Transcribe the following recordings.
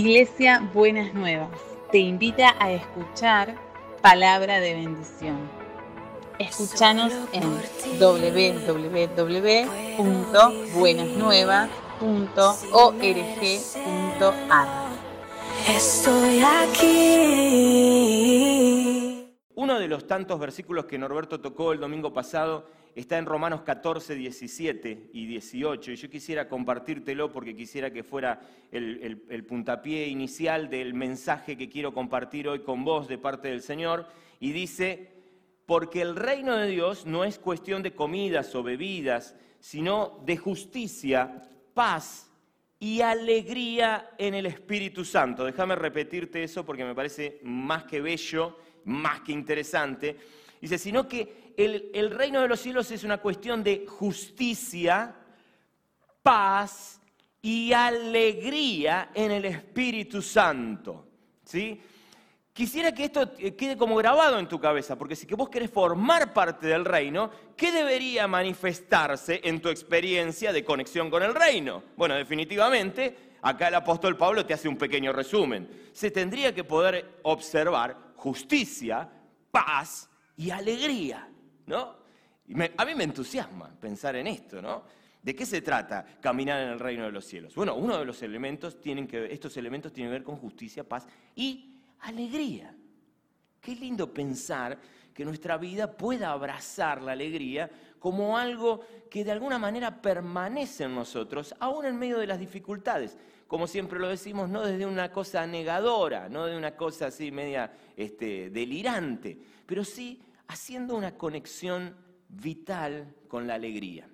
Iglesia Buenas Nuevas te invita a escuchar palabra de bendición. Escúchanos en www.buenasnuevas.org.ar. Estoy aquí. Uno de los tantos versículos que Norberto tocó el domingo pasado está en Romanos 14, 17 y 18. Y yo quisiera compartírtelo porque quisiera que fuera el, el- puntapié inicial del mensaje que quiero compartir hoy con vos de parte del Señor. Y dice, porque el reino de Dios no es cuestión de comidas o bebidas, sino de justicia, paz y alegría en el Espíritu Santo. Déjame repetirte eso porque me parece más que bello, más que interesante. Dice, sino que el, reino de los cielos es una cuestión de justicia, paz y alegría en el Espíritu Santo. ¿Sí? Quisiera que esto eh, quede como grabado en tu cabeza, porque si vos querés formar parte del reino, ¿qué debería manifestarse en tu experiencia de conexión con el reino? Bueno, definitivamente, acá el apóstol Pablo te hace un pequeño resumen. Se tendría que poder observar justicia, paz y alegría, ¿no? A mí me entusiasma pensar en esto, ¿no? ¿De qué se trata caminar en el reino de los cielos? Bueno, uno de los elementos tienen que estos elementos tienen que ver con justicia, paz y alegría. Qué lindo pensar que nuestra vida pueda abrazar la alegría como algo que de alguna manera permanece en nosotros, aún en medio de las dificultades. Como siempre lo decimos, no desde una cosa negadora, no de una cosa así media este, delirante, pero sí haciendo una conexión vital con la alegría.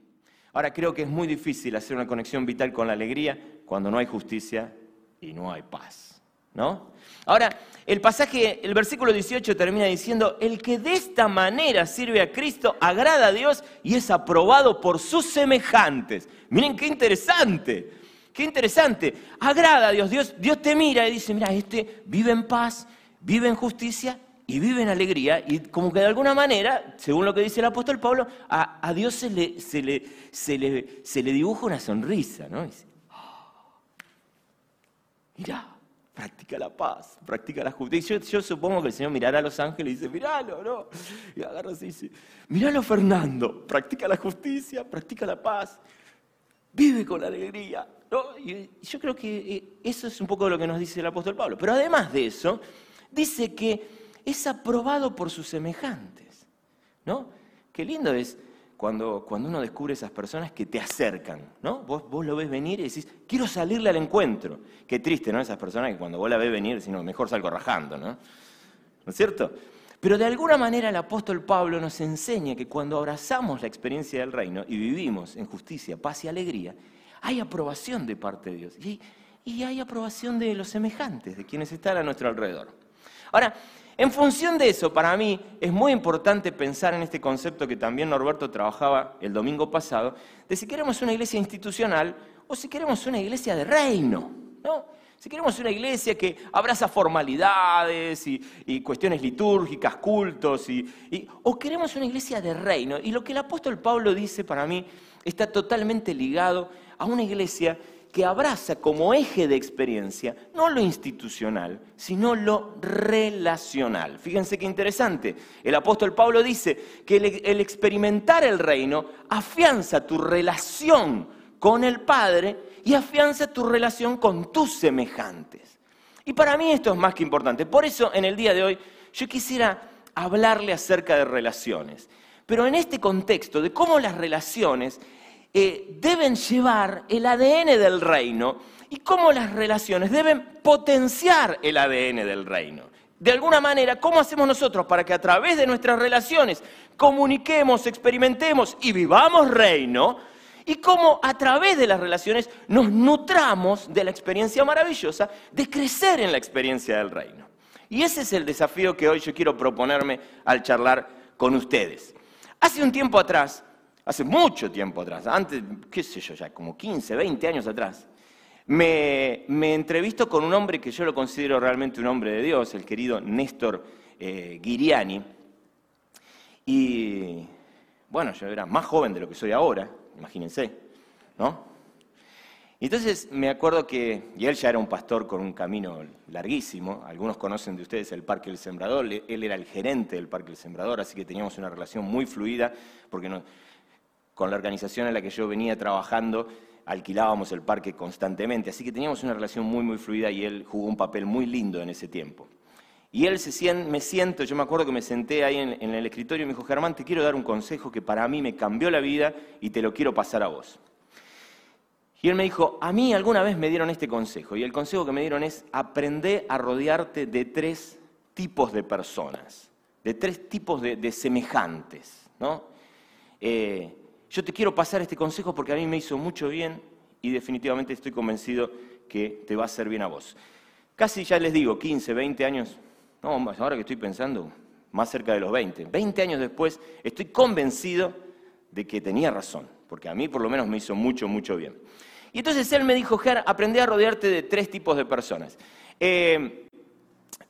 Ahora creo que es muy difícil hacer una conexión vital con la alegría cuando no hay justicia y no hay paz, ¿no? Ahora, el pasaje, el versículo 18 termina diciendo, el que de esta manera sirve a Cristo agrada a Dios y es aprobado por sus semejantes. Miren qué interesante, qué interesante. Agrada a Dios, Dios, Dios te mira y dice, mira, este vive en paz, vive en justicia y vive en alegría. Y como que de alguna manera, según lo que dice el apóstol Pablo, a, Dios se le, se, le, se, le, se le dibuja una sonrisa, ¿no? Dice, Mirá, practica la paz, practica la justicia. Yo, yo supongo que el Señor mirará a los ángeles y dice, miralo, ¿no? Y agarra así y dice, miralo Fernando, practica la justicia, practica la paz, vive con alegría. ¿no? Y yo creo que eh, eso es un poco lo que nos dice el apóstol Pablo. Pero además de eso, dice que es aprobado por sus semejantes. ¿no? Qué lindo es cuando, cuando uno descubre esas personas que te acercan, ¿no? Vos, vos lo ves venir y decís, quiero salirle al encuentro. Qué triste, ¿no? Esas personas que cuando vos la ves venir decís, no, mejor salgo rajando, ¿no? ¿No es cierto? Pero de alguna manera el apóstol Pablo nos enseña que cuando abrazamos la experiencia del reino y vivimos en justicia, paz y alegría, hay aprobación de parte de Dios. Y, y hay aprobación de los semejantes, de quienes están a nuestro alrededor. Ahora, en función de eso, para mí es muy importante pensar en este concepto que también Norberto trabajaba el domingo pasado, de si queremos una iglesia institucional o si queremos una iglesia de reino, ¿no? Si queremos una iglesia que abraza formalidades y, cuestiones litúrgicas, cultos, y- o queremos una iglesia de reino. Y lo que el apóstol Pablo dice para mí está totalmente ligado a una iglesia que abraza como eje de experiencia no lo institucional, sino lo relacional. Fíjense qué interesante. El apóstol Pablo dice que el, el experimentar el reino afianza tu relación con el Padre y afianza tu relación con tus semejantes. Y para mí esto es más que importante. Por eso en el día de hoy yo quisiera hablarle acerca de relaciones. Pero en este contexto de cómo las relaciones eh, deben llevar el ADN del reino y cómo las relaciones deben potenciar el ADN del reino. De alguna manera, ¿cómo hacemos nosotros para que a través de nuestras relaciones comuniquemos, experimentemos y vivamos reino? Y cómo a través de las relaciones nos nutramos de la experiencia maravillosa de crecer en la experiencia del reino. Y ese es el desafío que hoy yo quiero proponerme al charlar con ustedes. Hace un tiempo atrás, hace mucho tiempo atrás, antes, qué sé yo, ya como 15, 20 años atrás, me, me entrevisto con un hombre que yo lo considero realmente un hombre de Dios, el querido Néstor eh. Y bueno, yo era más joven de lo que soy ahora, imagínense, ¿no? Entonces me acuerdo que, y él ya era un pastor con un camino larguísimo, algunos conocen de ustedes el Parque del Sembrador, él era el gerente del Parque del Sembrador, así que teníamos una relación muy fluida, porque no- con la organización en la que yo venía trabajando alquilábamos el parque constantemente, así que teníamos una relación muy, muy fluida y él jugó un papel muy lindo en ese tiempo. Y él se sien- me siento, yo me acuerdo que me senté ahí en, el escritorio y me dijo, Germán, te quiero dar un consejo que para mí me cambió la vida y te lo quiero pasar a vos. Y él me dijo, a mí alguna vez me dieron este consejo, y el consejo que me dieron es, aprende a rodearte de tres tipos de personas, de tres tipos de, de semejantes, ¿no? Eh, yo te quiero pasar este consejo porque a mí me hizo mucho bien y definitivamente estoy convencido que te va a hacer bien a vos. Casi ya les digo, 15, 20 años, no, ahora que estoy pensando, más cerca de los 20, 20 años después, estoy convencido de que tenía razón, porque a mí por lo menos me hizo mucho, mucho bien. Y entonces él me dijo, Ger, aprendí a rodearte de tres tipos de personas. Eh,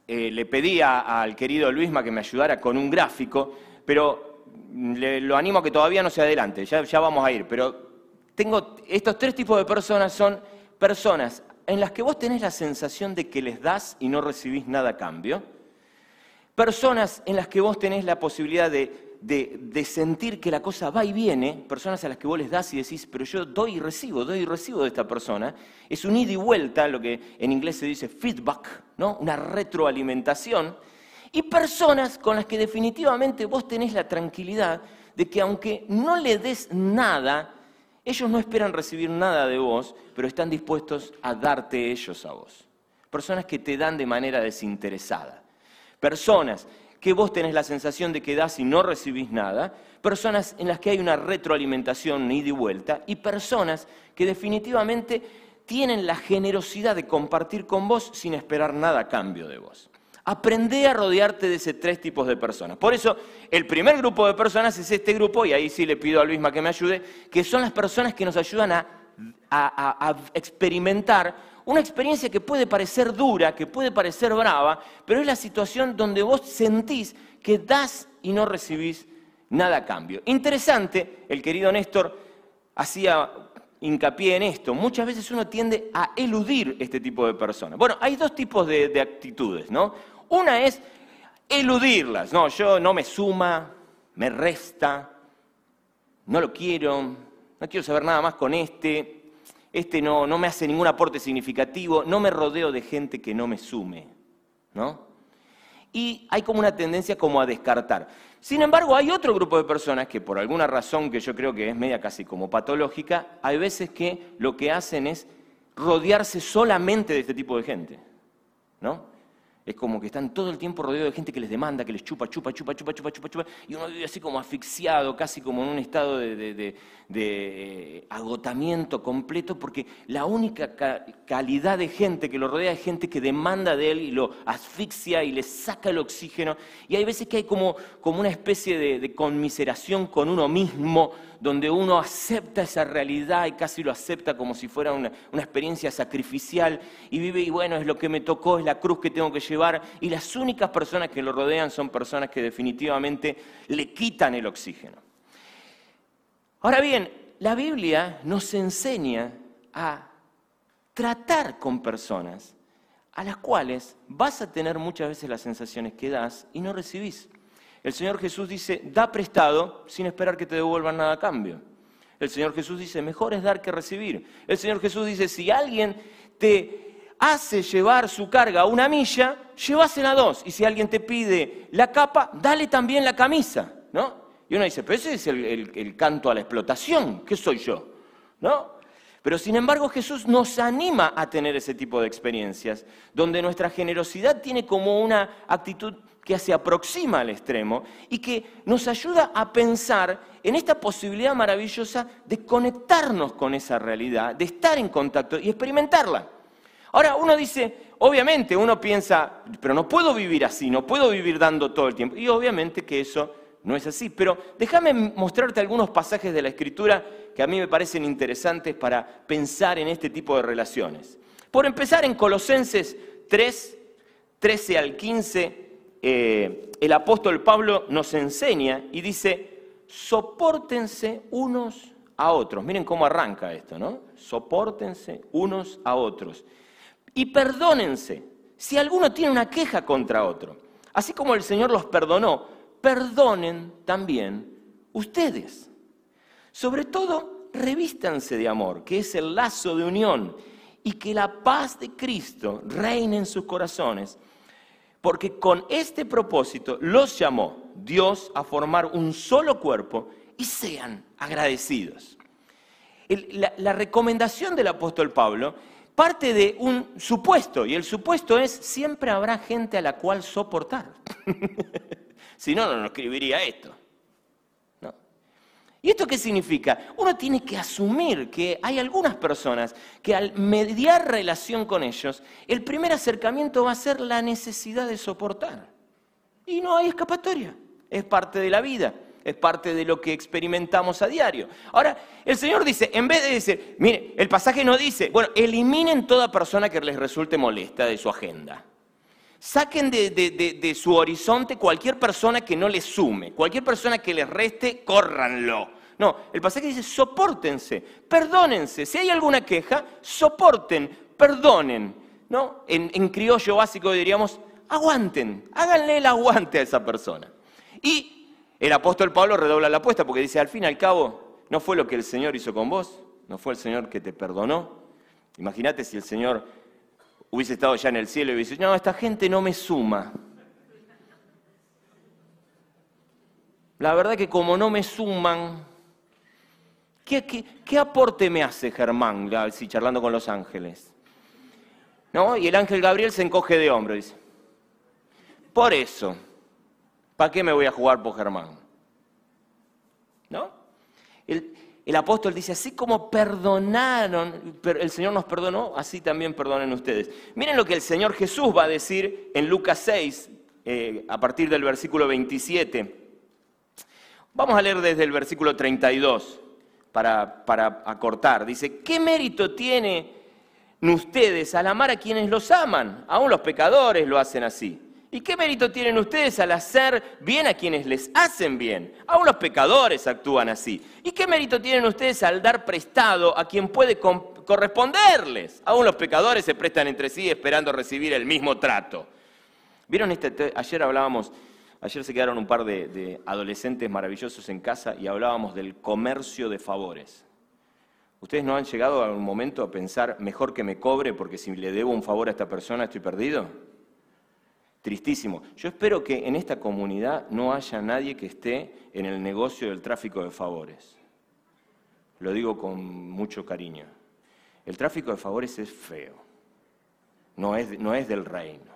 eh, le pedí al querido Luisma que me ayudara con un gráfico, pero le- lo animo a que todavía no se adelante, ya, vamos a ir. Pero tengo estos tres tipos de personas son personas en las que vos tenés la sensación de que les das y no recibís nada a cambio. Personas en las que vos tenés la posibilidad de, de- de sentir que la cosa va y viene, personas a las que vos les das y decís, pero yo doy y recibo, doy y recibo de esta persona. Es un ida y vuelta, lo que en inglés se dice feedback, ¿no? una retroalimentación. Y personas con las que definitivamente vos tenés la tranquilidad de que aunque no le des nada, ellos no esperan recibir nada de vos, pero están dispuestos a darte ellos a vos. Personas que te dan de manera desinteresada. Personas que vos tenés la sensación de que das y no recibís nada. Personas en las que hay una retroalimentación ida y vuelta. Y personas que definitivamente tienen la generosidad de compartir con vos sin esperar nada a cambio de vos. Aprende a rodearte de ese tres tipos de personas. Por eso, el primer grupo de personas es este grupo, y ahí sí le pido a Luisma que me ayude, que son las personas que nos ayudan a, experimentar una experiencia que puede parecer dura, que puede parecer brava, pero es la situación donde vos sentís que das y no recibís nada a cambio. Interesante, el querido Néstor hacía hincapié en esto. Muchas veces uno tiende a eludir este tipo de personas. Bueno, hay dos tipos de actitudes, ¿no? Una es eludirlas. No, yo no me suma, me resta, no lo quiero, no quiero saber nada más con este, este no, no me hace ningún aporte significativo, no me rodeo de gente que no me sume, ¿no? Y hay como una tendencia como a descartar. Sin embargo, hay otro grupo de personas que por alguna razón que yo creo que es media casi como patológica, hay veces que lo que hacen es rodearse solamente de este tipo de gente, ¿no? Es como que están todo el tiempo rodeados de gente que les demanda, que les chupa, chupa, chupa, chupa, chupa, chupa, chupa, y uno vive así como asfixiado, casi como en un estado de, eh, agotamiento completo, porque la única ca- calidad de gente que lo rodea es gente que demanda de él y lo asfixia y le saca el oxígeno. Y hay veces que hay como, como una especie de, conmiseración con uno mismo, donde uno acepta esa realidad y casi lo acepta como si fuera una experiencia sacrificial y vive y bueno, es lo que me tocó, es la cruz que tengo que llevar y las únicas personas que lo rodean son personas que definitivamente le quitan el oxígeno. Ahora bien, la Biblia nos enseña a tratar con personas a las cuales vas a tener muchas veces las sensaciones que das y no recibís. El Señor Jesús dice, da prestado sin esperar que te devuelvan nada a cambio. El Señor Jesús dice, mejor es dar que recibir. El Señor Jesús dice, si alguien te hace llevar su carga una milla, llévasela a dos. Y si alguien te pide la capa, dale también la camisa, ¿no? Y uno dice, pero ese es el, el- el canto a la explotación, ¿qué soy yo? ¿No? Pero sin embargo Jesús nos anima a tener ese tipo de experiencias, donde nuestra generosidad tiene como una actitud que se aproxima al extremo y que nos ayuda a pensar en esta posibilidad maravillosa de conectarnos con esa realidad, de estar en contacto y experimentarla. Ahora uno dice, obviamente uno piensa, pero no puedo vivir así, no puedo vivir dando todo el tiempo. Y obviamente que eso no es así. Pero déjame mostrarte algunos pasajes de la Escritura que a mí me parecen interesantes para pensar en este tipo de relaciones. Por empezar, en Colosenses 3, 13 al 15, eh, el apóstol Pablo nos enseña y dice, soportense unos a otros. Miren cómo arranca esto, ¿no? Sopórtense unos a otros. Y perdónense si alguno tiene una queja contra otro. Así como el Señor los perdonó, perdonen también ustedes. Sobre todo, revístanse de amor, que es el lazo de unión, y que la paz de Cristo reine en sus corazones, porque con este propósito los llamó Dios a formar un solo cuerpo y sean agradecidos. la, la recomendación del apóstol Pablo parte de un supuesto, y el supuesto es siempre habrá gente a la cual soportar. si no, no escribiría esto. ¿No? ¿Y esto qué significa? Uno tiene que asumir que hay algunas personas que al mediar relación con ellos, el primer acercamiento va a ser la necesidad de soportar. Y no hay escapatoria, es parte de la vida es parte de lo que experimentamos a diario. Ahora, el Señor dice, en vez de decir, mire, el pasaje no dice, bueno, eliminen toda persona que les resulte molesta de su agenda. Saquen de, su horizonte cualquier persona que no les sume, cualquier persona que les reste, córranlo. No, el pasaje dice, soportense, perdónense. Si hay alguna queja, soporten, perdonen. ¿No? En, en criollo básico diríamos, aguanten, háganle el aguante a esa persona. Y el apóstol Pablo redobla la apuesta porque dice, al fin y al cabo, no fue lo que el Señor hizo con vos, no fue el Señor que te perdonó. Imagínate si el Señor hubiese estado ya en el cielo y hubiese dicho, no, esta gente no me suma. La verdad que como no me suman, ¿qué, aporte me hace Germán, si charlando con los ángeles? ¿No? Y el ángel Gabriel se encoge de hombro y dice, por eso, ¿Para qué me voy a jugar por Germán? ¿No? El, apóstol dice, así como perdonaron, el Señor nos perdonó, así también perdonen ustedes. Miren lo que el Señor Jesús va a decir en Lucas 6, eh, a partir del versículo 27. Vamos a leer desde el versículo 32 para, para acortar. Dice, ¿qué mérito tienen ustedes al amar a quienes los aman? Aún los pecadores lo hacen así. ¿Y qué mérito tienen ustedes al hacer bien a quienes les hacen bien? Aún los pecadores actúan así. ¿Y qué mérito tienen ustedes al dar prestado a quien puede corresponderles? Aún los pecadores se prestan entre sí esperando recibir el mismo trato. ¿Vieron este? Ayer hablábamos, ayer se quedaron un par de, adolescentes maravillosos en casa y hablábamos del comercio de favores. ¿Ustedes no han llegado a un momento a pensar, mejor que me cobre porque si le debo un favor a esta persona estoy perdido? Tristísimo. Yo espero que en esta comunidad no haya nadie que esté en el negocio del tráfico de favores. Lo digo con mucho cariño. El tráfico de favores es feo. No es, no es del reino.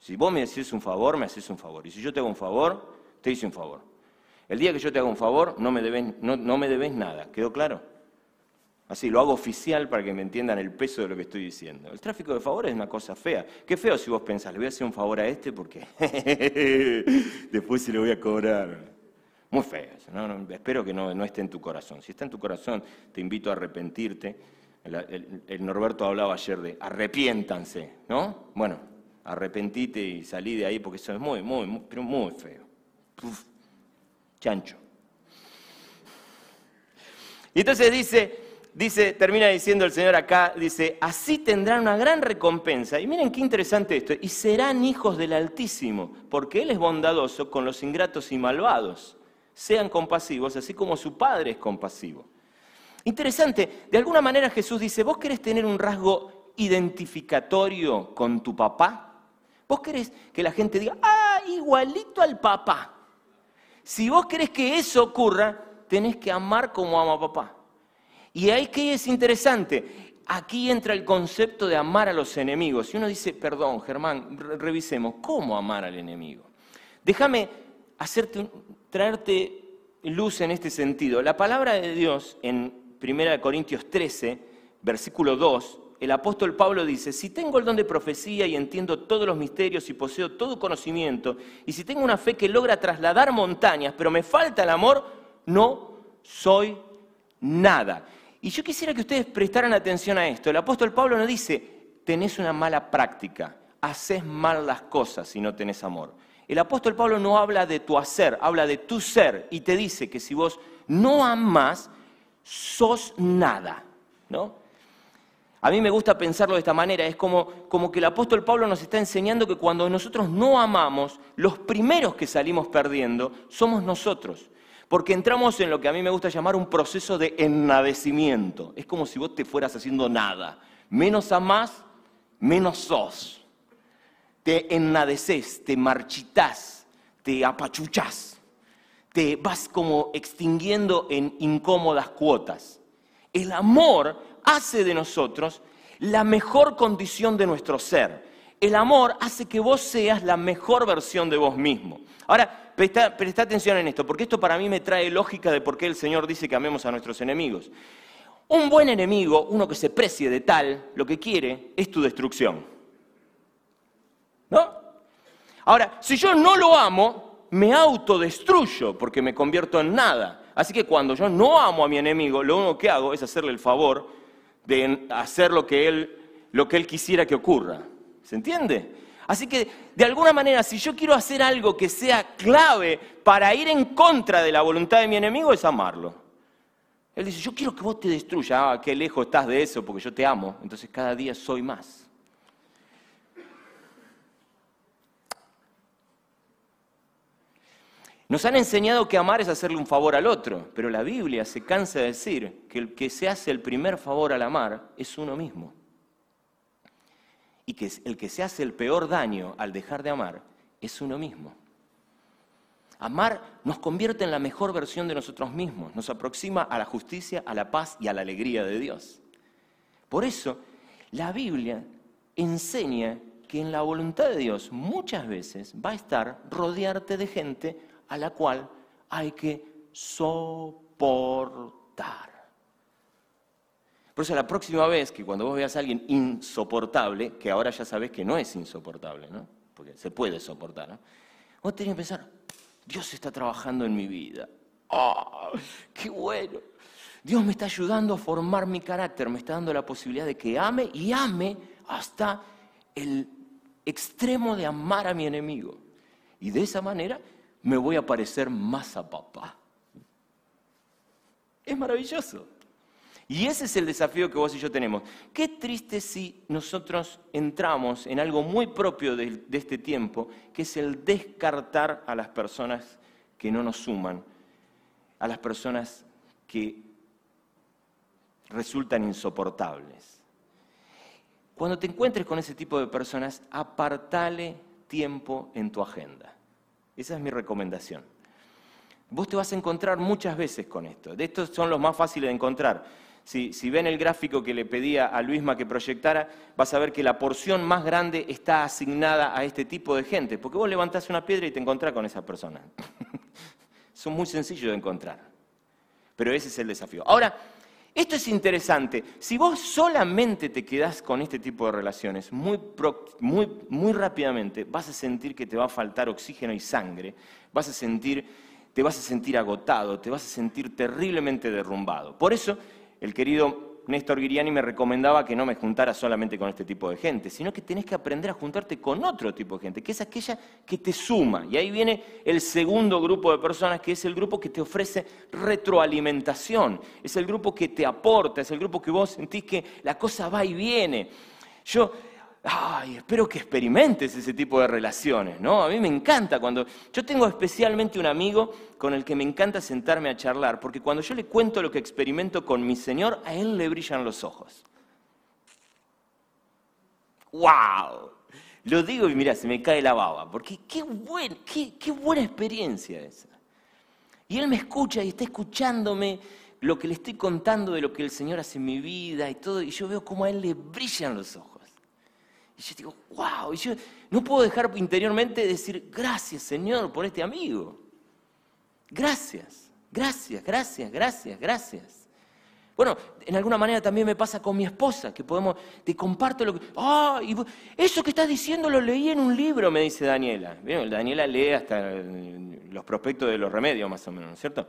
Si vos me haces un favor, me haces un favor. Y si yo te hago un favor, te hice un favor. El día que yo te hago un favor, no me debes, no, no me debes nada. ¿Quedó claro? Así, lo hago oficial para que me entiendan el peso de lo que estoy diciendo. El tráfico de favores es una cosa fea. Qué feo si vos pensás, le voy a hacer un favor a este porque después se lo voy a cobrar. Muy feo. espero que no, esté en tu corazón. Si está en tu corazón, te invito a arrepentirte. El, Norberto hablaba ayer de arrepiéntanse, ¿no? Bueno, arrepentite y salí de ahí porque eso es muy, muy, muy pero muy feo. chancho. Y entonces dice, dice, termina diciendo el Señor acá, dice, así tendrán una gran recompensa. Y miren qué interesante esto, y serán hijos del Altísimo, porque Él es bondadoso con los ingratos y malvados. Sean compasivos, así como su Padre es compasivo. Interesante, de alguna manera Jesús dice, ¿vos querés tener un rasgo identificatorio con tu papá? ¿Vos querés que la gente diga, ah, igualito al papá? Si vos querés que eso ocurra, tenés que amar como ama papá. Y ahí que es interesante, aquí entra el concepto de amar a los enemigos. Y uno dice, perdón, Germán, revisemos, ¿cómo amar al enemigo? Déjame hacerte, traerte luz en este sentido. La palabra de Dios en 1 Corintios 13, versículo 2, el apóstol Pablo dice, si tengo el don de profecía y entiendo todos los misterios y poseo todo conocimiento, y si tengo una fe que logra trasladar montañas, pero me falta el amor, no soy nada. Y yo quisiera que ustedes prestaran atención a esto. El apóstol Pablo no dice, tenés una mala práctica, haces mal las cosas si no tenés amor. El apóstol Pablo no habla de tu hacer, habla de tu ser y te dice que si vos no amás, sos nada, ¿no? A mí me gusta pensarlo de esta manera, es como, como que el apóstol Pablo nos está enseñando que cuando nosotros no amamos, los primeros que salimos perdiendo somos nosotros. Porque entramos en lo que a mí me gusta llamar un proceso de ennadecimiento. Es como si vos te fueras haciendo nada. Menos amás, menos sos. Te ennadeces, te marchitas, te apachuchás. Te vas como extinguiendo en incómodas cuotas. El amor hace de nosotros la mejor condición de nuestro ser. El amor hace que vos seas la mejor versión de vos mismo. Ahora, presta, atención en esto, porque esto para mí me trae lógica de por qué el Señor dice que amemos a nuestros enemigos. Un buen enemigo, uno que se precie de tal, lo que quiere es tu destrucción. ¿No? Ahora, si yo no lo amo, me autodestruyo porque me convierto en nada. Así que cuando yo no amo a mi enemigo, lo único que hago es hacerle el favor de hacer lo que él, lo que él quisiera que ocurra. ¿Se entiende? Así que, de alguna manera, si yo quiero hacer algo que sea clave para ir en contra de la voluntad de mi enemigo, es amarlo. Él dice, yo quiero que vos te destruyas. Ah, qué lejos estás de eso, porque yo te amo. Entonces cada día soy más. Nos han enseñado que amar es hacerle un favor al otro, pero la Biblia se cansa de decir que el que se hace el primer favor al amar es uno mismo. Y que el que se hace el peor daño al dejar de amar es uno mismo. Amar nos convierte en la mejor versión de nosotros mismos, nos aproxima a la justicia, a la paz y a la alegría de Dios. Por eso, la Biblia enseña que en la voluntad de Dios muchas veces va a estar rodearte de gente a la cual hay que soportar. Por eso la próxima vez que cuando vos veas a alguien insoportable, que ahora ya sabes que no es insoportable, ¿no? Porque se puede soportar, ¿no? Vos tenés que pensar, Dios está trabajando en mi vida. ¡Ah! ¡Qué bueno! Dios me está ayudando a formar mi carácter, me está dando la posibilidad de que ame y ame hasta el extremo de amar a mi enemigo. Y de esa manera me voy a parecer más a papá. Es maravilloso. Y ese es el desafío que vos y yo tenemos. Qué triste si nosotros entramos en algo muy propio de, este tiempo, que es el descartar a las personas que no nos suman, a las personas que resultan insoportables. Cuando te encuentres con ese tipo de personas, apartale tiempo en tu agenda. Esa es mi recomendación. Vos te vas a encontrar muchas veces con esto. De estos son los más fáciles de encontrar. Si, ven el gráfico que le pedía a Luisma que proyectara, vas a ver que la porción más grande está asignada a este tipo de gente. Porque vos levantás una piedra y te encontrás con esa persona. son muy sencillos de encontrar. Pero ese es el desafío. Ahora, esto es interesante. Si vos solamente te quedás con este tipo de relaciones, muy, muy, muy rápidamente vas a sentir que te va a faltar oxígeno y sangre, vas a sentir, te vas a sentir agotado, te vas a sentir terriblemente derrumbado. Por eso, el querido Néstor Guiriani me recomendaba que no me juntara solamente con este tipo de gente, sino que tenés que aprender a juntarte con otro tipo de gente, que es aquella que te suma. Y ahí viene el segundo grupo de personas, que es el grupo que te ofrece retroalimentación, es el grupo que te aporta, es el grupo que vos sentís que la cosa va y viene. Yo ay, espero que experimentes ese tipo de relaciones, ¿no? A mí me encanta cuando... Yo tengo especialmente un amigo con el que me encanta sentarme a charlar, porque cuando yo le cuento lo que experimento con mi Señor, a él le brillan los ojos. ¡Wow! Lo digo y mira, se me cae la baba, porque qué, buen, qué, qué buena experiencia esa. Y él me escucha y está escuchándome lo que le estoy contando de lo que el Señor hace en mi vida y todo, y yo veo cómo a él le brillan los ojos. Y yo digo, wow, y yo no puedo dejar interiormente decir, gracias Señor por este amigo. Gracias, gracias, gracias, gracias, gracias. Bueno, en alguna manera también me pasa con mi esposa, que podemos, te comparto lo que, ah, eso que estás diciendo lo leí en un libro, me dice Daniela. Daniela lee hasta los prospectos de los remedios, más o menos, ¿cierto?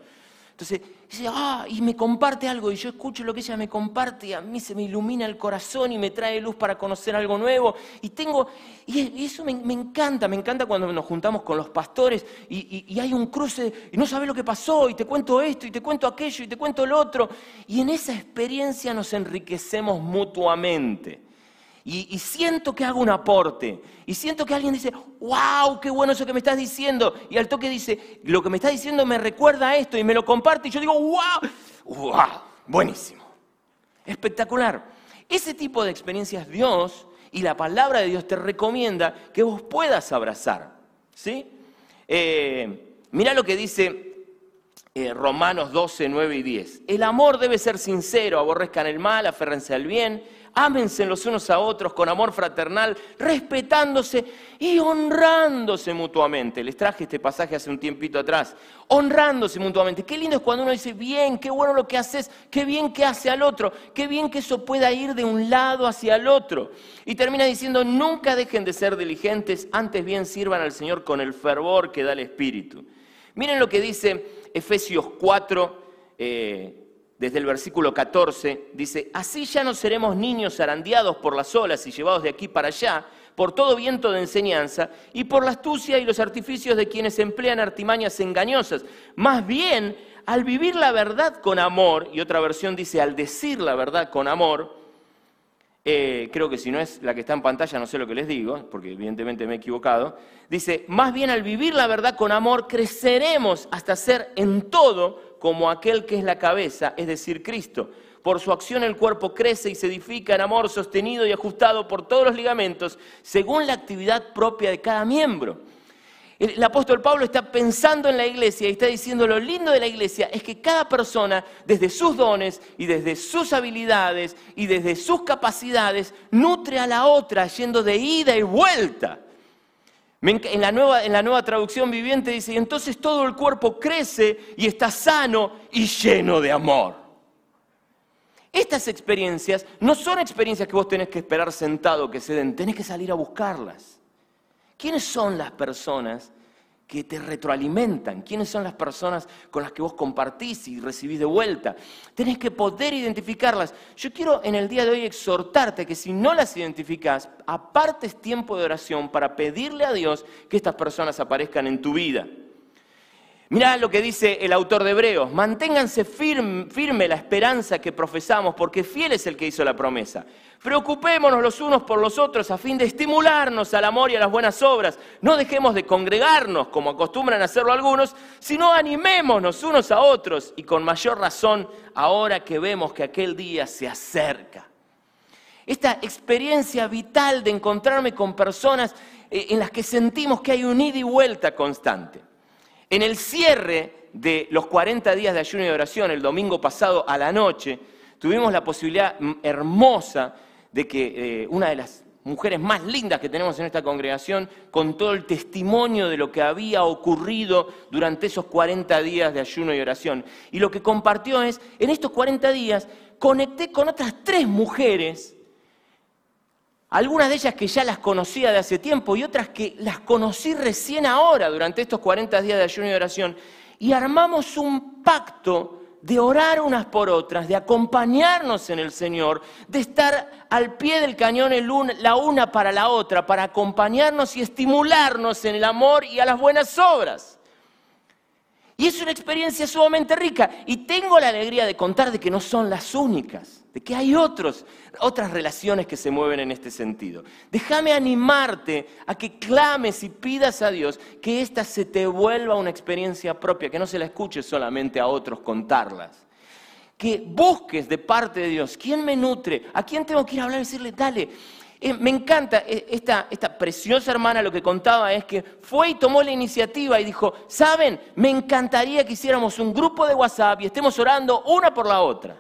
Entonces, dice, ah, y me comparte algo, y yo escucho lo que ella me comparte, y a mí se me ilumina el corazón y me trae luz para conocer algo nuevo. Y tengo, y eso me, encanta, me encanta cuando nos juntamos con los pastores y, y hay un cruce, y no sabes lo que pasó, y te cuento esto, y te cuento aquello, y te cuento lo otro. Y en esa experiencia nos enriquecemos mutuamente. Y, siento que hago un aporte. Y siento que alguien dice, wow, qué bueno eso que me estás diciendo. Y al toque dice, lo que me estás diciendo me recuerda a esto y me lo comparte. Y yo digo, wow, wow, buenísimo. Espectacular. Ese tipo de experiencias Dios y la palabra de Dios te recomienda que vos puedas abrazar. ¿Sí? Eh, mira lo que dice eh, Romanos 12, 9 y 10. El amor debe ser sincero, aborrezcan el mal, aférrense al bien ámense los unos a otros con amor fraternal, respetándose y honrándose mutuamente. Les traje este pasaje hace un tiempito atrás, honrándose mutuamente. Qué lindo es cuando uno dice, bien, qué bueno lo que haces, qué bien que hace al otro, qué bien que eso pueda ir de un lado hacia el otro. Y termina diciendo, nunca dejen de ser diligentes, antes bien sirvan al Señor con el fervor que da el Espíritu. Miren lo que dice Efesios 4. Eh, desde el versículo 14, dice, así ya no seremos niños zarandeados por las olas y llevados de aquí para allá, por todo viento de enseñanza y por la astucia y los artificios de quienes emplean artimañas engañosas. Más bien, al vivir la verdad con amor, y otra versión dice, al decir la verdad con amor, eh, creo que si no es la que está en pantalla, no sé lo que les digo, porque evidentemente me he equivocado, dice, más bien al vivir la verdad con amor, creceremos hasta ser en todo como aquel que es la cabeza, es decir, Cristo. Por su acción el cuerpo crece y se edifica en amor sostenido y ajustado por todos los ligamentos, según la actividad propia de cada miembro. El, apóstol Pablo está pensando en la iglesia y está diciendo lo lindo de la iglesia es que cada persona, desde sus dones y desde sus habilidades y desde sus capacidades, nutre a la otra yendo de ida y vuelta. En la, nueva, en la nueva traducción viviente dice, y entonces todo el cuerpo crece y está sano y lleno de amor. Estas experiencias no son experiencias que vos tenés que esperar sentado que se den, tenés que salir a buscarlas. ¿Quiénes son las personas que te retroalimentan, quiénes son las personas con las que vos compartís y recibís de vuelta. Tenés que poder identificarlas. Yo quiero en el día de hoy exhortarte que si no las identificás, apartes tiempo de oración para pedirle a Dios que estas personas aparezcan en tu vida. Mirá lo que dice el autor de Hebreos, manténganse firme, la esperanza que profesamos, porque fiel es el que hizo la promesa. Preocupémonos los unos por los otros a fin de estimularnos al amor y a las buenas obras. No dejemos de congregarnos como acostumbran hacerlo algunos, sino animémonos unos a otros y con mayor razón ahora que vemos que aquel día se acerca. Esta experiencia vital de encontrarme con personas eh, en las que sentimos que hay un ida y vuelta constante. En el cierre de los 40 días de ayuno y oración, el domingo pasado a la noche, tuvimos la posibilidad hermosa de que eh, una de las mujeres más lindas que tenemos en esta congregación contó el testimonio de lo que había ocurrido durante esos 40 días de ayuno y oración. Y lo que compartió es, en estos 40 días conecté con otras tres mujeres algunas de ellas que ya las conocía de hace tiempo y otras que las conocí recién ahora durante estos 40 días de ayuno y oración. Y armamos un pacto de orar unas por otras, de acompañarnos en el Señor, de estar al pie del cañón la una para la otra, para acompañarnos y estimularnos en el amor y a las buenas obras. Y es una experiencia sumamente rica. Y tengo la alegría de contar de que no son las únicas, de que hay otros, otras relaciones que se mueven en este sentido. Déjame animarte a que clames y pidas a Dios que esta se te vuelva una experiencia propia, que no se la escuches solamente a otros contarlas. Que busques de parte de Dios quién me nutre, a quién tengo que ir a hablar y decirle, dale, eh, me encanta eh, esta, esta preciosa hermana, lo que contaba es que fue y tomó la iniciativa y dijo, saben, me encantaría que hiciéramos un grupo de WhatsApp y estemos orando una por la otra.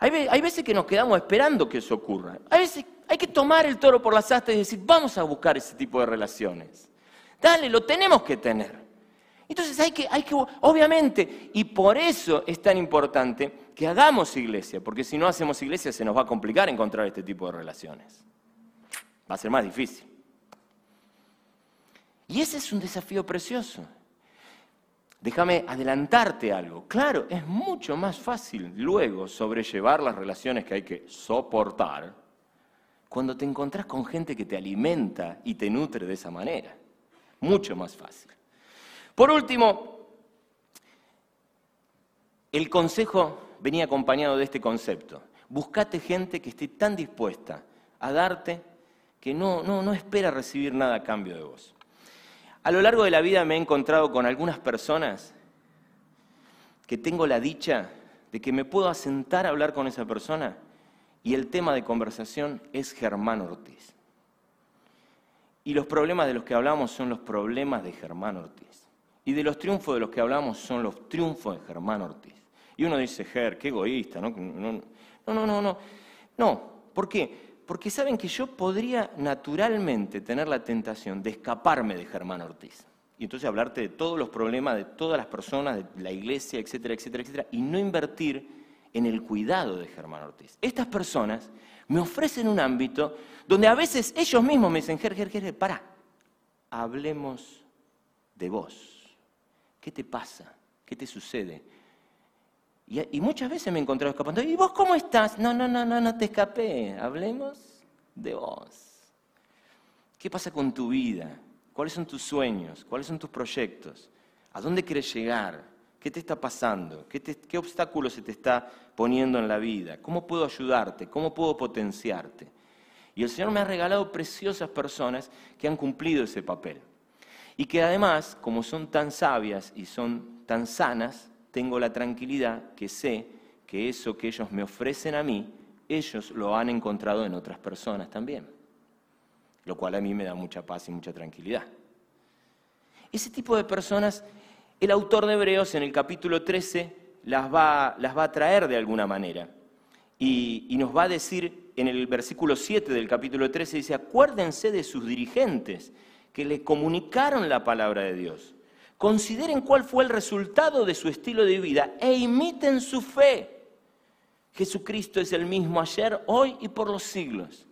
Hay, veces que nos quedamos esperando que eso ocurra. Hay veces hay que tomar el toro por las astas y decir, vamos a buscar ese tipo de relaciones. Dale, lo tenemos que tener. Entonces hay que, hay que, obviamente, y por eso es tan importante que hagamos iglesia, porque si no hacemos iglesia se nos va a complicar encontrar este tipo de relaciones. Va a ser más difícil. Y ese es un desafío precioso. Déjame adelantarte algo. Claro, es mucho más fácil luego sobrellevar las relaciones que hay que soportar cuando te encontrás con gente que te alimenta y te nutre de esa manera. Mucho más fácil. Por último, el consejo venía acompañado de este concepto. Buscate gente que esté tan dispuesta a darte que no, no, no espera recibir nada a cambio de vos. A lo largo de la vida me he encontrado con algunas personas que tengo la dicha de que me puedo asentar a hablar con esa persona y el tema de conversación es Germán Ortiz. Y los problemas de los que hablamos son los problemas de Germán Ortiz. Y de los triunfos de los que hablamos son los triunfos de Germán Ortiz. Y uno dice, Ger, qué egoísta, ¿no? No, no, no, no. No, ¿por qué? Porque saben que yo podría naturalmente tener la tentación de escaparme de Germán Ortiz. Y entonces hablarte de todos los problemas de todas las personas, de la iglesia, etcétera, etcétera, etcétera, y no invertir en el cuidado de Germán Ortiz. Estas personas me ofrecen un ámbito donde a veces ellos mismos me dicen, Ger, Ger, Ger, pará, hablemos de vos. ¿Qué te pasa? ¿Qué te sucede? Y, muchas veces me he encontrado escapando. ¿Y vos cómo estás? No, no, no, no, no te escapé. Hablemos de vos. ¿Qué pasa con tu vida? ¿Cuáles son tus sueños? ¿Cuáles son tus proyectos? ¿A dónde quieres llegar? ¿Qué te está pasando? ¿Qué, ¿Qué obstáculo se te está poniendo en la vida? ¿Cómo puedo ayudarte? ¿Cómo puedo potenciarte? Y el Señor me ha regalado preciosas personas que han cumplido ese papel. Y que además, como son tan sabias y son tan sanas, tengo la tranquilidad que sé que eso que ellos me ofrecen a mí, ellos lo han encontrado en otras personas también. Lo cual a mí me da mucha paz y mucha tranquilidad. Ese tipo de personas, el autor de Hebreos en el capítulo 13 las va, las va a traer de alguna manera. Y, nos va a decir en el versículo 7 del capítulo 13, dice, acuérdense de sus dirigentes que le comunicaron la palabra de Dios Consideren cuál fue el resultado de su estilo de vida e imiten su fe. Jesucristo es el mismo ayer, hoy y por los siglos.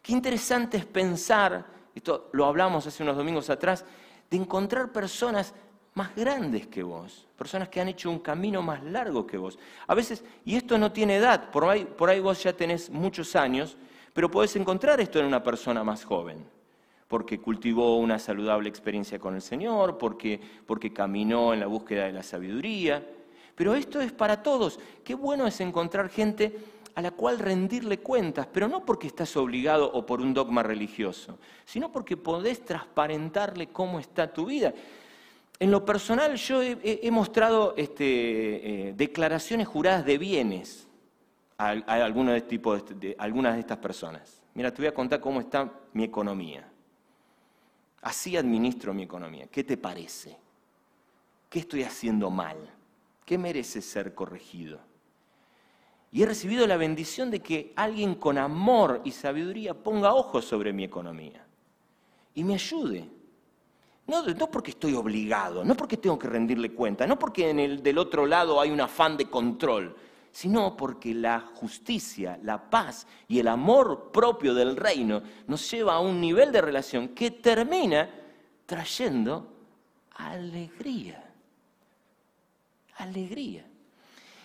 Qué interesante es pensar, esto lo hablamos hace unos domingos atrás, de encontrar personas más grandes que vos, personas que han hecho un camino más largo que vos. A veces, y esto no tiene edad, por ahí, por ahí vos ya tenés muchos años, pero podés encontrar esto en una persona más joven porque cultivó una saludable experiencia con el Señor, porque, porque caminó en la búsqueda de la sabiduría. Pero esto es para todos. Qué bueno es encontrar gente a la cual rendirle cuentas, pero no porque estás obligado o por un dogma religioso, sino porque podés transparentarle cómo está tu vida. En lo personal yo he, mostrado este, eh, declaraciones juradas de bienes a, algunos de, tipo de algunas de estas personas. Mira, te voy a contar cómo está mi economía. Así administro mi economía. ¿Qué te parece? ¿Qué estoy haciendo mal? ¿Qué merece ser corregido? Y he recibido la bendición de que alguien con amor y sabiduría ponga ojos sobre mi economía y me ayude. No, porque estoy obligado, no porque tengo que rendirle cuenta, no porque del otro lado hay un afán de control, sino porque la justicia, la paz y el amor propio del reino nos lleva a un nivel de relación que termina trayendo alegría. Alegría.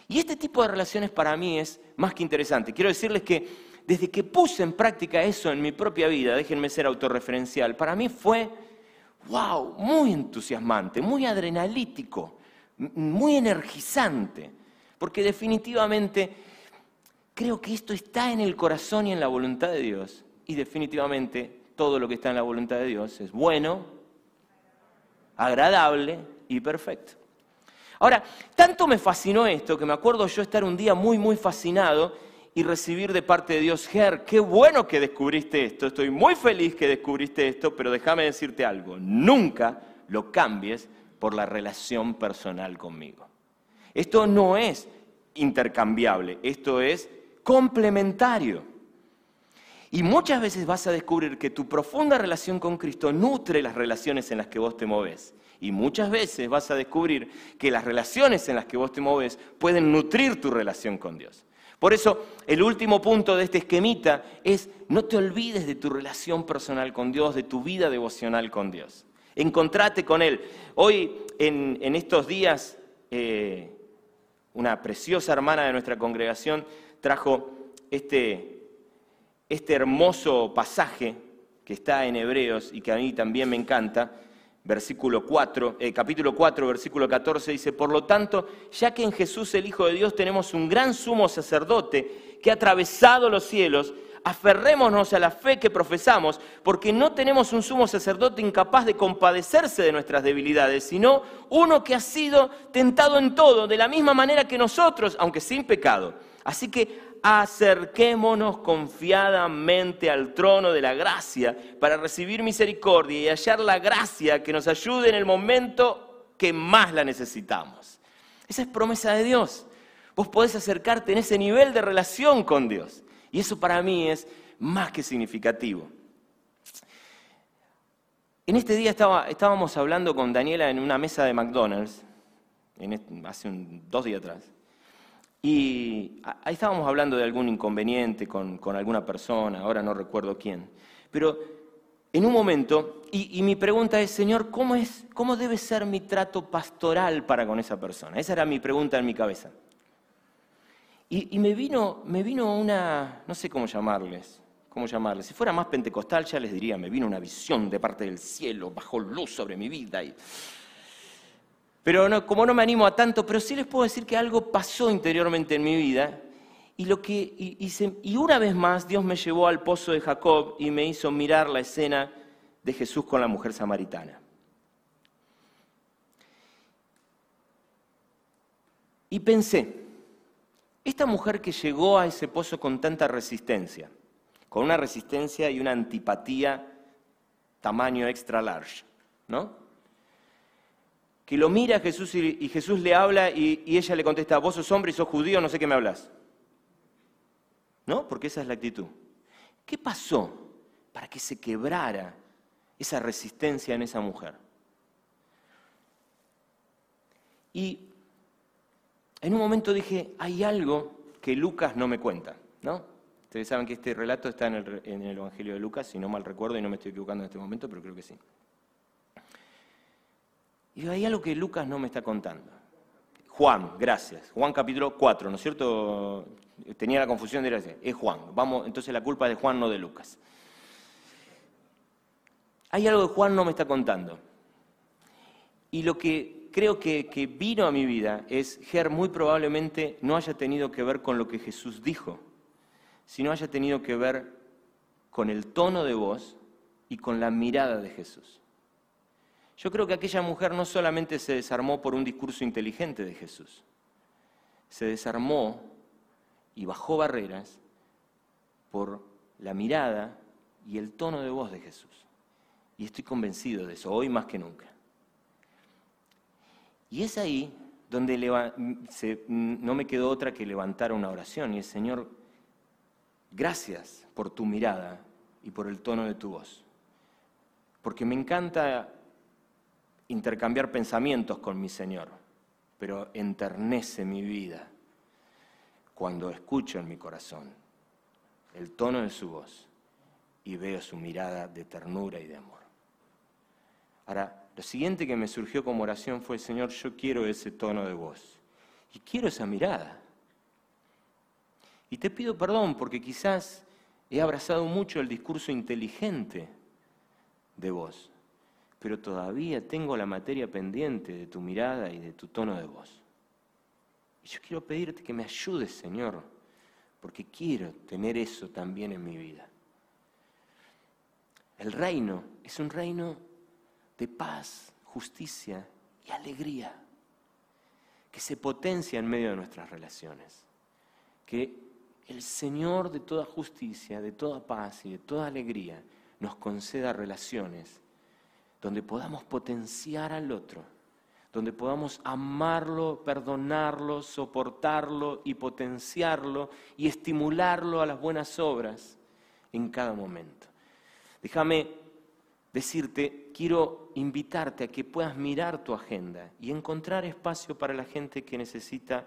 Y este tipo de relaciones para mí es más que interesante. Quiero decirles que desde que puse en práctica eso en mi propia vida, déjenme ser autorreferencial, para mí fue, wow, muy entusiasmante, muy adrenalítico, muy energizante porque definitivamente creo que esto está en el corazón y en la voluntad de Dios. Y definitivamente todo lo que está en la voluntad de Dios es bueno, agradable y perfecto. Ahora, tanto me fascinó esto que me acuerdo yo estar un día muy, muy fascinado y recibir de parte de Dios, Ger, qué bueno que descubriste esto, estoy muy feliz que descubriste esto, pero déjame decirte algo, nunca lo cambies por la relación personal conmigo. Esto no es intercambiable, esto es complementario. Y muchas veces vas a descubrir que tu profunda relación con Cristo nutre las relaciones en las que vos te moves. Y muchas veces vas a descubrir que las relaciones en las que vos te moves pueden nutrir tu relación con Dios. Por eso, el último punto de este esquemita es no te olvides de tu relación personal con Dios, de tu vida devocional con Dios. Encontrate con Él. Hoy, en, estos días, eh, una preciosa hermana de nuestra congregación trajo este, este hermoso pasaje que está en Hebreos y que a mí también me encanta, versículo 4, eh, capítulo 4, versículo 14, dice, por lo tanto, ya que en Jesús el Hijo de Dios tenemos un gran sumo sacerdote que ha atravesado los cielos, aferrémonos a la fe que profesamos, porque no tenemos un sumo sacerdote incapaz de compadecerse de nuestras debilidades, sino uno que ha sido tentado en todo, de la misma manera que nosotros, aunque sin pecado. Así que acerquémonos confiadamente al trono de la gracia para recibir misericordia y hallar la gracia que nos ayude en el momento que más la necesitamos. Esa es promesa de Dios. Vos podés acercarte en ese nivel de relación con Dios. Y eso para mí es más que significativo. En este día estábamos hablando con Daniela en una mesa de McDonald's, hace dos días atrás, y ahí estábamos hablando de algún inconveniente con, alguna persona, ahora no recuerdo quién, pero en un momento, y, mi pregunta es, Señor, ¿cómo, es, ¿cómo debe ser mi trato pastoral para con esa persona? Esa era mi pregunta en mi cabeza. Y, me, vino, me vino una, no sé cómo llamarles, cómo llamarles. Si fuera más pentecostal ya les diría, me vino una visión de parte del cielo, bajó luz sobre mi vida. Pero como no me animo a tanto, pero sí les puedo decir que algo pasó interiormente en mi vida. Y, lo que, y una vez más Dios me llevó al pozo de Jacob y me hizo mirar la escena de Jesús con la mujer samaritana. Y pensé, esta mujer que llegó a ese pozo con tanta resistencia, con una resistencia y una antipatía tamaño extra large, ¿no? Que lo mira a Jesús y, Jesús le habla y, y, ella le contesta, vos sos hombre y sos judío, no sé qué me hablas. ¿No? Porque esa es la actitud. ¿Qué pasó para que se quebrara esa resistencia en esa mujer? Y en un momento dije, hay algo que Lucas no me cuenta, ¿no? Ustedes saben que este relato está en el, Evangelio de Lucas, si no mal recuerdo, y no me estoy equivocando en este momento, pero creo que sí. Y hay algo que Lucas no me está contando. Juan, gracias. Juan capítulo 4, ¿no es cierto? Tenía la confusión de decir, es Juan. Vamos, entonces la culpa es de Juan, no de Lucas. Hay algo que Juan no me está contando. Y lo que creo que, vino a mi vida es, Ger, muy probablemente no haya tenido que ver con lo que Jesús dijo, sino haya tenido que ver con el tono de voz y con la mirada de Jesús. Yo creo que aquella mujer no solamente se desarmó por un discurso inteligente de Jesús, se desarmó y bajó barreras por la mirada y el tono de voz de Jesús. Y estoy convencido de eso, hoy más que nunca. Y es ahí donde no me quedó otra que levantar una oración y el Señor, gracias por tu mirada y por el tono de tu voz. Porque me encanta intercambiar pensamientos con mi Señor, pero enternece mi vida cuando escucho en mi corazón el tono de su voz y veo su mirada de ternura y de amor. Ahora, lo siguiente que me surgió como oración fue, Señor, yo quiero ese tono de voz y quiero esa mirada. Y te pido perdón porque quizás he abrazado mucho el discurso inteligente de vos, pero todavía tengo la materia pendiente de tu mirada y de tu tono de voz. Y yo quiero pedirte que me ayudes, Señor, porque quiero tener eso también en mi vida. El reino es un reino de paz, justicia y alegría, que se potencia en medio de nuestras relaciones. Que el Señor de toda justicia, de toda paz y de toda alegría nos conceda relaciones donde podamos potenciar al otro, donde podamos amarlo, perdonarlo, soportarlo y potenciarlo y estimularlo a las buenas obras en cada momento. Déjame decirte, quiero invitarte a que puedas mirar tu agenda y encontrar espacio para la gente que necesita,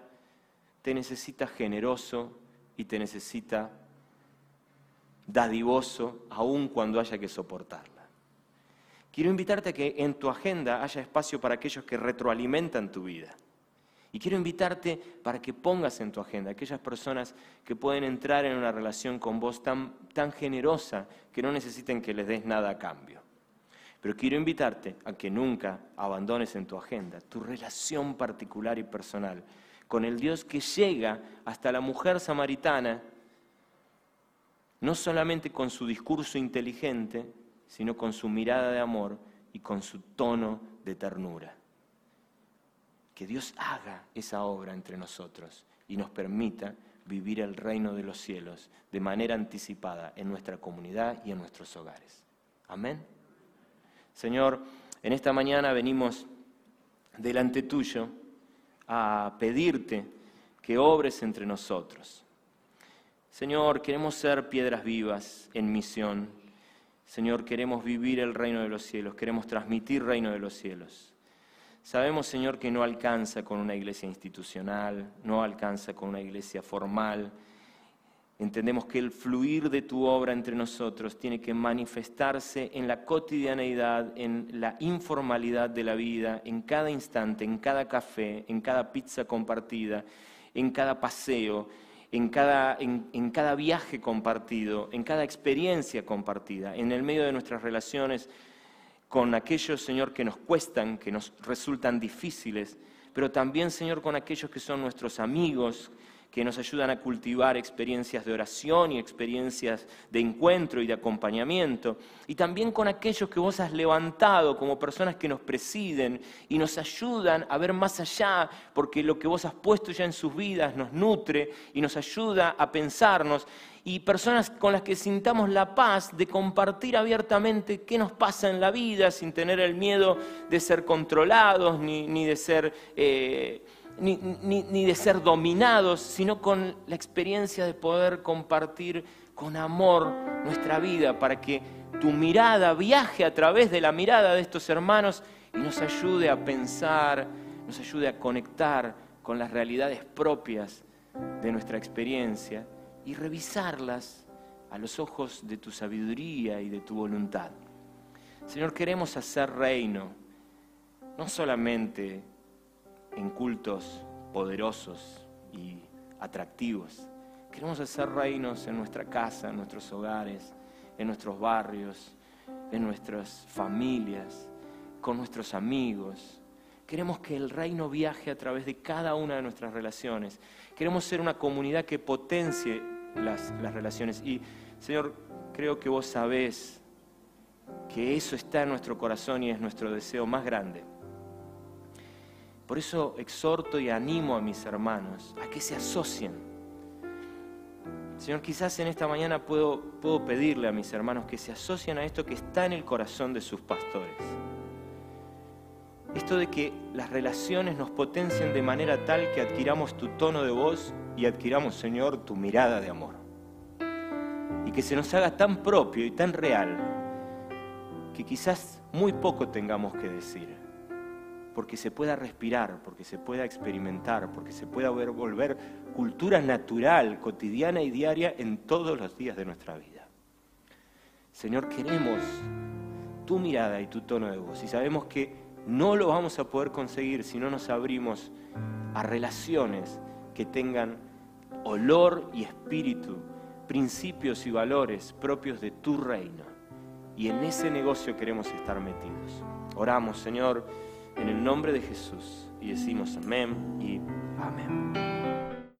te necesita generoso y te necesita dadivoso, aun cuando haya que soportarla. Quiero invitarte a que en tu agenda haya espacio para aquellos que retroalimentan tu vida. Y quiero invitarte para que pongas en tu agenda aquellas personas que pueden entrar en una relación con vos tan, tan generosa que no necesiten que les des nada a cambio. Pero quiero invitarte a que nunca abandones en tu agenda tu relación particular y personal con el Dios que llega hasta la mujer samaritana, no solamente con su discurso inteligente, sino con su mirada de amor y con su tono de ternura que Dios haga esa obra entre nosotros y nos permita vivir el reino de los cielos de manera anticipada en nuestra comunidad y en nuestros hogares. Amén. Señor, en esta mañana venimos delante tuyo a pedirte que obres entre nosotros. Señor, queremos ser piedras vivas en misión. Señor, queremos vivir el reino de los cielos, queremos transmitir reino de los cielos. Sabemos, Señor, que no alcanza con una iglesia institucional, no alcanza con una iglesia formal. Entendemos que el fluir de tu obra entre nosotros tiene que manifestarse en la cotidianeidad, en la informalidad de la vida, en cada instante, en cada café, en cada pizza compartida, en cada paseo, en cada, en cada viaje compartido, en cada experiencia compartida, en el medio de nuestras relaciones con aquellos, Señor, que nos cuestan, que nos resultan difíciles, pero también, Señor, con aquellos que son nuestros amigos, que nos ayudan a cultivar experiencias de oración y experiencias de encuentro y de acompañamiento, y también con aquellos que vos has levantado como personas que nos presiden y nos ayudan a ver más allá, porque lo que vos has puesto ya en sus vidas nos nutre y nos ayuda a pensarnos y personas con las que sintamos la paz de compartir abiertamente qué nos pasa en la vida sin tener el miedo de ser controlados ni, de ser... Eh, ni, ni, de ser dominados, sino con la experiencia de poder compartir con amor nuestra vida para que tu mirada viaje a través de la mirada de estos hermanos y nos ayude a pensar, nos ayude a conectar con las realidades propias de nuestra experiencia y revisarlas a los ojos de tu sabiduría y de tu voluntad. Señor, queremos hacer reino, no solamente en cultos poderosos y atractivos, queremos hacer reinos en nuestra casa, en nuestros hogares, en nuestros barrios, en nuestras familias, con nuestros amigos. Queremos que el reino viaje a través de cada una de nuestras relaciones. Queremos ser una comunidad que potencie las, relaciones. Y, Señor, creo que vos sabés que eso está en nuestro corazón y es nuestro deseo más grande. Por eso exhorto y animo a mis hermanos a que se asocien. Señor, quizás en esta mañana puedo, puedo pedirle a mis hermanos que se asocien a esto que está en el corazón de sus pastores. Esto de que las relaciones nos potencien de manera tal que adquiramos tu tono de voz y adquiramos, Señor, tu mirada de amor. Y que se nos haga tan propio y tan real que quizás muy poco tengamos que decir, porque se pueda respirar, porque se pueda experimentar, porque se pueda volver cultura natural, cotidiana y diaria en todos los días de nuestra vida. Señor, queremos tu mirada y tu tono de voz y sabemos que no lo vamos a poder conseguir si no nos abrimos a relaciones que tengan olor y espíritu, principios y valores propios de tu reino. Y en ese negocio queremos estar metidos. Oramos, Señor, en el nombre de Jesús y decimos amén y amén.